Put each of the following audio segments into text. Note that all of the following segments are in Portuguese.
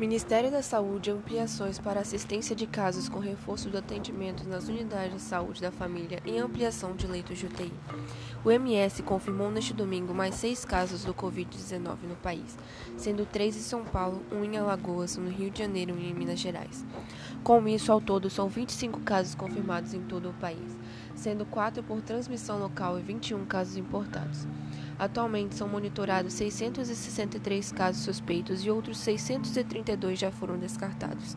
Ministério da Saúde ampliações para assistência de casos com reforço do atendimento nas unidades de saúde da família e ampliação de leitos de UTI. O MS confirmou neste domingo mais seis casos do Covid-19 no país, sendo três em São Paulo, um em Alagoas, um no Rio de Janeiro e um em Minas Gerais. Com isso, ao todo, são 25 casos confirmados em todo o país, sendo quatro por transmissão local e 21 casos importados. Atualmente são monitorados 663 casos suspeitos e outros 632 já foram descartados.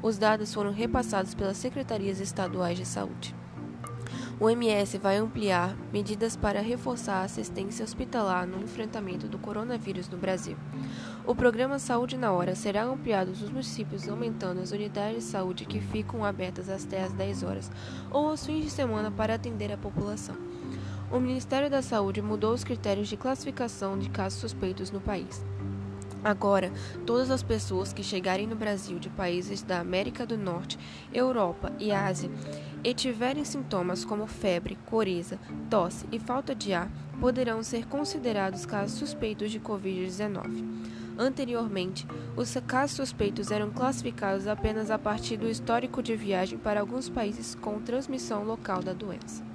Os dados foram repassados pelas secretarias estaduais de saúde. O MS vai ampliar medidas para reforçar a assistência hospitalar no enfrentamento do coronavírus no Brasil. O programa Saúde na Hora será ampliado nos municípios, aumentando as unidades de saúde que ficam abertas até às 10 horas ou aos fins de semana para atender a população o Ministério da Saúde mudou os critérios de classificação de casos suspeitos no país. Agora, todas as pessoas que chegarem no Brasil de países da América do Norte, Europa e Ásia e tiverem sintomas como febre, coreza, tosse e falta de ar poderão ser considerados casos suspeitos de Covid-19. Anteriormente, os casos suspeitos eram classificados apenas a partir do histórico de viagem para alguns países com transmissão local da doença.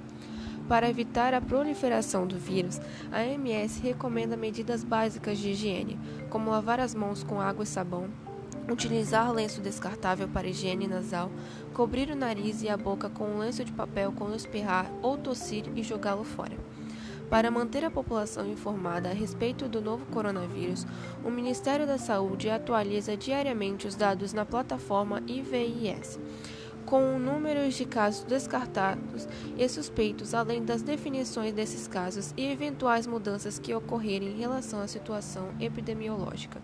Para evitar a proliferação do vírus, a OMS recomenda medidas básicas de higiene, como lavar as mãos com água e sabão, utilizar lenço descartável para higiene nasal, cobrir o nariz e a boca com um lenço de papel quando espirrar ou tossir e jogá-lo fora. Para manter a população informada a respeito do novo coronavírus, o Ministério da Saúde atualiza diariamente os dados na plataforma IVIS com números de casos descartados e suspeitos, além das definições desses casos e eventuais mudanças que ocorrerem em relação à situação epidemiológica.